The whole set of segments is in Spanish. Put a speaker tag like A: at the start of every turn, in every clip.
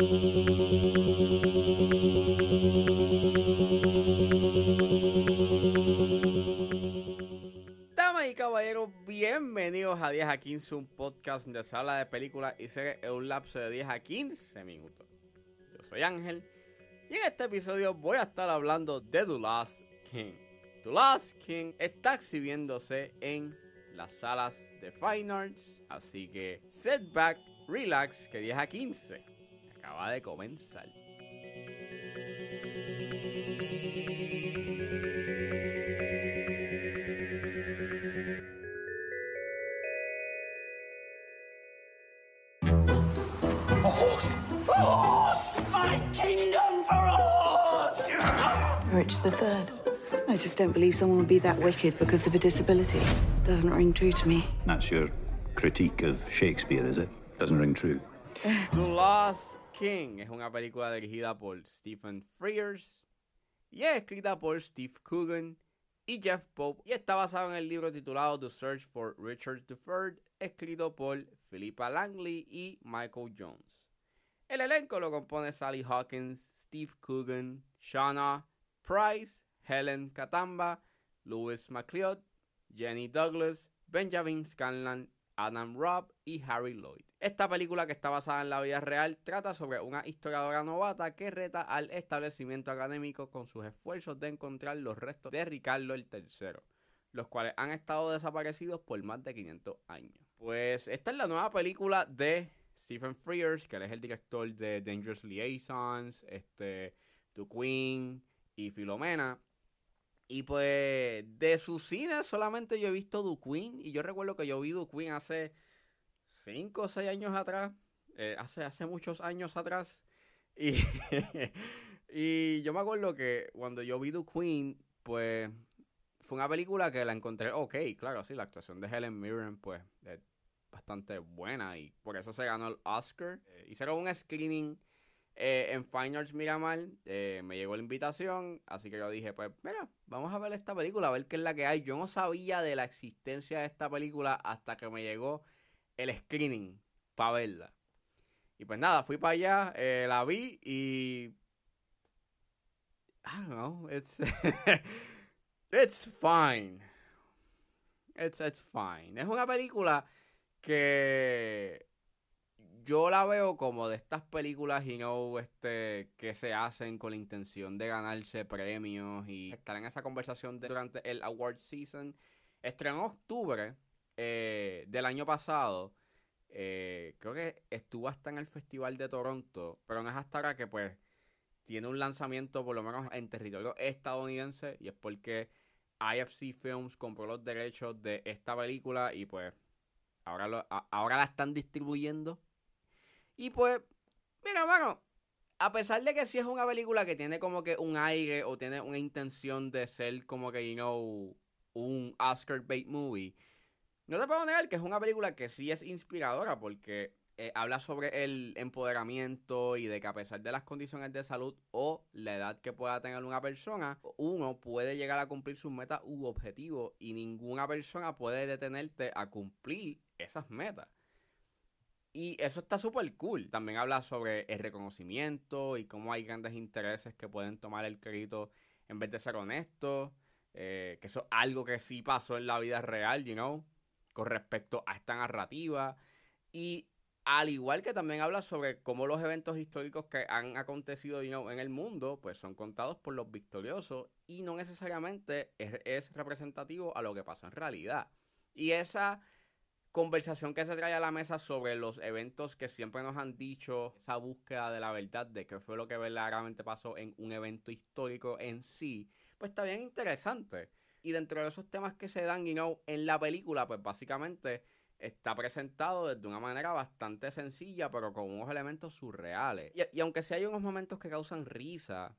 A: Damas y caballeros, bienvenidos a 10 a 15, un podcast donde se habla de películas y series en un lapso de 10 a 15 minutos. Yo soy Ángel y en este episodio voy a estar hablando de The Last King. The Last King está exhibiéndose en las salas de Fine Arts, así que setback, relax, que 10 a 15 acaba de comenzar.
B: A horse! Horse! My kingdom for a horse!
C: Richard III. I just don't believe someone would be that wicked because of a disability. Doesn't ring true to me.
D: That's your critique of Shakespeare, is it? Doesn't ring true.
A: The Lost King es una película dirigida por Stephen Frears y es escrita por Steve Coogan y Jeff Pope y está basado en el libro titulado The Search for Richard III, escrito por Philippa Langley y Michael Jones. El elenco lo compone Sally Hawkins, Steve Coogan, Shauna Price, Helen Katamba, Louis McLeod, Jenny Douglas, Benjamin Scanlon, Adam Robb y Harry Lloyd. Esta película que está basada en la vida real trata sobre una historiadora novata que reta al establecimiento académico con sus esfuerzos de encontrar los restos de Ricardo el III, los cuales han estado desaparecidos por más de 500 años. Pues esta es la nueva película de Stephen Frears, que él es el director de Dangerous Liaisons, este, The Queen y Filomena. Y pues de su cine solamente yo he visto The Queen. Y yo recuerdo que yo vi The Queen hace 5 o 6 años atrás. eh, hace, hace muchos años atrás. Y, y yo me acuerdo que cuando yo vi The Queen, pues fue una película que la encontré ok, claro, sí, la actuación de Helen Mirren, pues es bastante buena y por eso se ganó el Oscar. Eh, hicieron un screening eh, en Fine Arts Miramar, eh, me llegó la invitación, así que yo dije, pues mira, vamos a ver esta película, a ver qué es la que hay. Yo no sabía de la existencia de esta película hasta que me llegó el screening para verla. Y pues nada, fui para allá, eh, la vi y... I don't know, it's... it's fine. It's, it's fine. Es una película que yo la veo como de estas películas, you know, este, que se hacen con la intención de ganarse premios y estar en esa conversación durante el award season. Estrenó en octubre eh, del año pasado. Eh, creo que estuvo hasta en el Festival de Toronto, pero no es hasta ahora que pues tiene un lanzamiento por lo menos en territorio estadounidense y es porque IFC Films compró los derechos de esta película y pues ahora, lo- ahora la están distribuyendo. Y pues, mira, mano, a pesar de que sí es una película que tiene como que un aire o tiene una intención de ser como que, you know, un Oscar bait movie, no te puedo negar que es una película que sí es inspiradora porque eh, habla sobre el empoderamiento y de que a pesar de las condiciones de salud o la edad que pueda tener una persona, uno puede llegar a cumplir sus metas u objetivos y ninguna persona puede detenerte a cumplir esas metas. Y eso está súper cool. También habla sobre el reconocimiento y cómo hay grandes intereses que pueden tomar el crédito en vez de ser honestos. eh, que eso es algo que sí pasó en la vida real, you know, con respecto a esta narrativa. Y al igual que también habla sobre cómo los eventos históricos que han acontecido you know, en el mundo, pues son contados por los victoriosos y no necesariamente es, es representativo a lo que pasó en realidad. Y esa conversación que se trae a la mesa sobre los eventos que siempre nos han dicho, esa búsqueda de la verdad de qué fue lo que verdaderamente pasó en un evento histórico en sí, pues está bien interesante. Y dentro de esos temas que se dan, you know, en la película, pues básicamente está presentado de una manera bastante sencilla, pero con unos elementos surreales. Y, y aunque sí hay unos momentos que causan risa,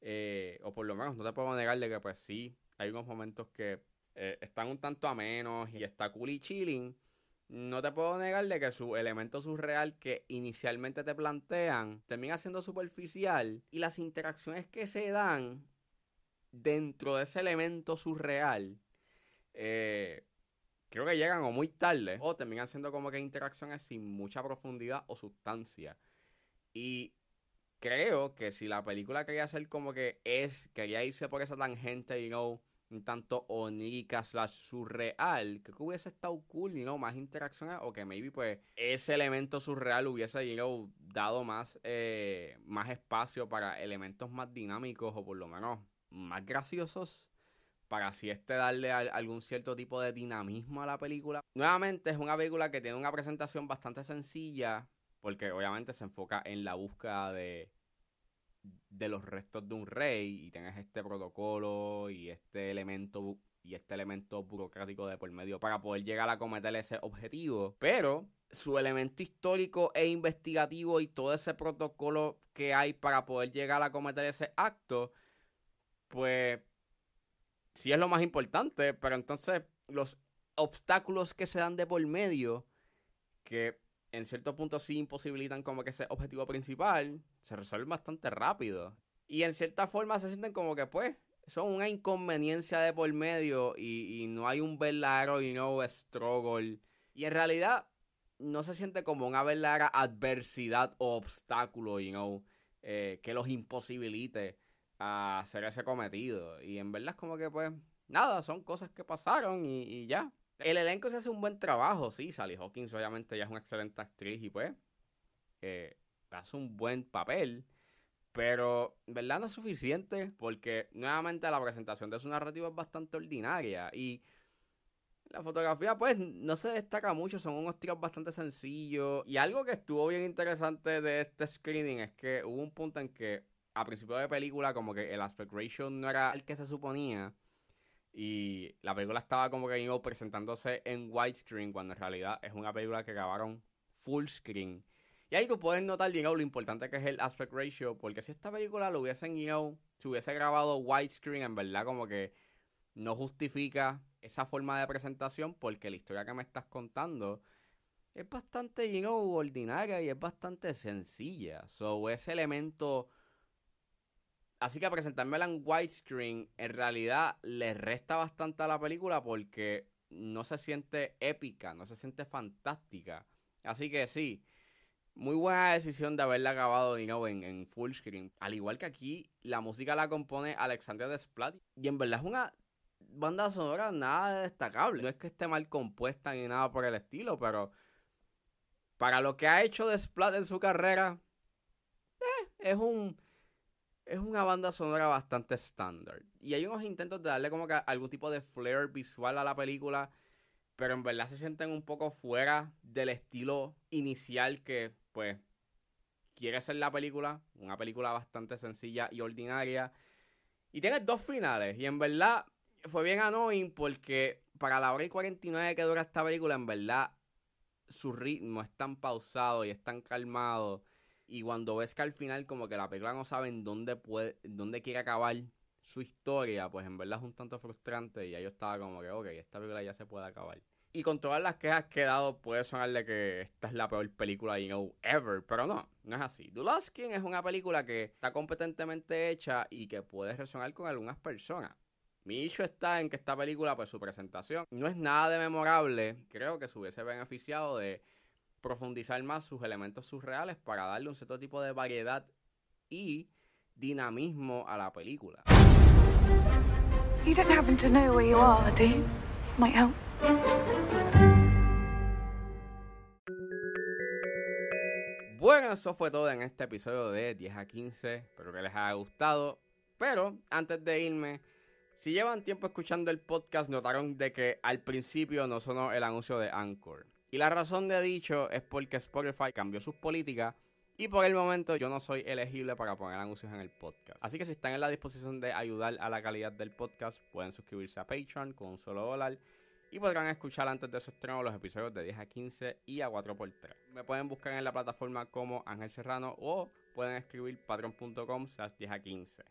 A: eh, o por lo menos no te puedo negar de que pues sí, hay unos momentos que eh, están un tanto amenos y está cool y chilling, no te puedo negar de que su elemento surreal que inicialmente te plantean termina siendo superficial y las interacciones que se dan dentro de ese elemento surreal eh, creo que llegan o muy tarde o terminan siendo como que interacciones sin mucha profundidad o sustancia. Y creo que si la película quería hacer como que es, quería irse por esa tangente, you know, un tanto onírica slash surreal, creo que hubiese estado cool, you know, más interacciones, o que maybe pues ese elemento surreal hubiese, dado más, eh, más espacio para elementos más dinámicos o por lo menos más graciosos para así este darle al- algún cierto tipo de dinamismo a la película. Nuevamente es una película que tiene una presentación bastante sencilla, porque obviamente se enfoca en la búsqueda de, de los restos de un rey y tienes este protocolo y este elemento y este elemento burocrático de por medio para poder llegar a cometer ese objetivo. Pero su elemento histórico e investigativo y todo ese protocolo que hay para poder llegar a cometer ese acto, pues sí es lo más importante, pero entonces los obstáculos que se dan de por medio, que en cierto punto sí imposibilitan como que ese objetivo principal, se resuelven bastante rápido. Y en cierta forma se sienten como que pues son una inconveniencia de por medio y, y no hay un verdadero, you know, struggle. Y en realidad no se siente como una verdadera adversidad o obstáculo, you know, eh, que los imposibilite a hacer ese cometido. Y en verdad es como que, pues, nada, son cosas que pasaron y, y ya. El elenco se hace un buen trabajo, sí. Sally Hawkins obviamente ya es una excelente actriz y pues eh, hace un buen papel. Pero verdad no es suficiente porque nuevamente la presentación de su narrativa es bastante ordinaria y la fotografía pues no se destaca mucho, son unos tiros bastante sencillos y algo que estuvo bien interesante de este screening es que hubo un punto en que a principio de película como que el aspect ratio no era el que se suponía y la película estaba como que know, presentándose en widescreen cuando en realidad es una película que grabaron full screen. Y ahí tú puedes notar, know, lo importante que es el aspect ratio, porque si esta película lo hubiesen, know, si hubiese grabado widescreen, en verdad como que no justifica esa forma de presentación porque la historia que me estás contando es bastante, you ordinaria y es bastante sencilla. So, ese elemento... Así que presentármela en widescreen en realidad le resta bastante a la película porque no se siente épica, no se siente fantástica. Así que sí, muy buena decisión de haberla you know, en, en full screen. Al igual que aquí, la música la compone Alexandria Desplat. Y en verdad es una banda sonora nada destacable. No es que esté mal compuesta ni nada por el estilo, pero para lo que ha hecho Desplat en su carrera, eh, es un es una banda sonora bastante estándar. Y hay unos intentos de darle como que algún tipo de flair visual a la película, pero en verdad se sienten un poco fuera del estilo inicial que, pues, quiere ser la película. Una película bastante sencilla y ordinaria. Y tiene dos finales. Y en verdad fue bien annoying porque para la hora y 49 que dura esta película, en verdad su ritmo es tan pausado y es tan calmado. Y cuando ves que al final como que la película no sabe en dónde puede, dónde quiere acabar su historia, pues en verdad es un tanto frustrante y ya yo estaba como que, ok, esta película ya se puede acabar. Y con todas las quejas que he dado, puede sonarle que esta es la peor película, you know, ever. Pero no, no es así. King es una película que está competentemente hecha y que puede resonar con algunas personas. Mi issue está en que esta película, pues su presentación no es nada de memorable. Creo que se hubiese beneficiado de profundizar más sus elementos surreales para darle un cierto tipo de variedad y dinamismo a la película.
C: You don't happen to know where you are, do you? Might help.
A: Bueno, eso fue todo en este episodio de 10 a 15. Espero que les haya gustado. Pero antes de irme, si llevan tiempo escuchando el podcast, notaron de que al principio no sonó el anuncio de Anchor. Y la razón de dicho es porque Spotify cambió sus políticas y por el momento yo no soy elegible para poner anuncios en el podcast. Así que si están en la disposición de ayudar a la calidad del podcast, pueden suscribirse a Patreon con un solo dólar y podrán escuchar antes de su estreno los episodios de 10 a 15 y a 4x3. Me pueden buscar en la plataforma como Ángel Serrano o pueden escribir patreon.com slash 10 a 15.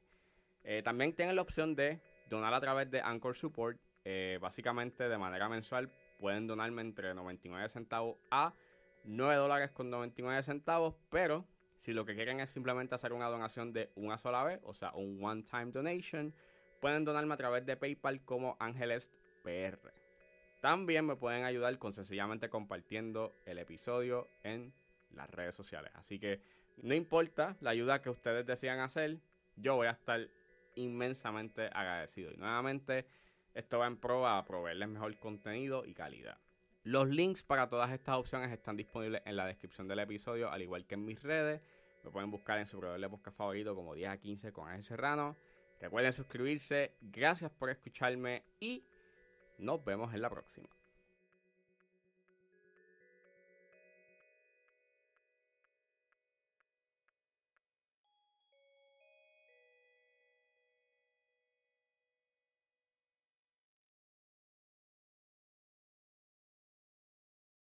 A: Eh, también tienen la opción de donar a través de Anchor Support. Eh, básicamente de manera mensual pueden donarme entre 99 centavos a 9 dólares con 99 centavos, pero si lo que quieren es simplemente hacer una donación de una sola vez, o sea, un one-time donation, pueden donarme a través de PayPal como Ángeles PR. También me pueden ayudar con sencillamente compartiendo el episodio en las redes sociales. Así que No importa la ayuda que ustedes decidan hacer, yo voy a estar inmensamente agradecido. Y nuevamente, esto va en pro a proveerles mejor contenido y calidad. Los links para todas estas opciones están disponibles en la descripción del episodio, al igual que en mis redes. Me pueden buscar en su proveedor de podcast favorito como 10 a 15 con Ángel Serrano. Recuerden suscribirse. Gracias por escucharme y nos vemos en la próxima.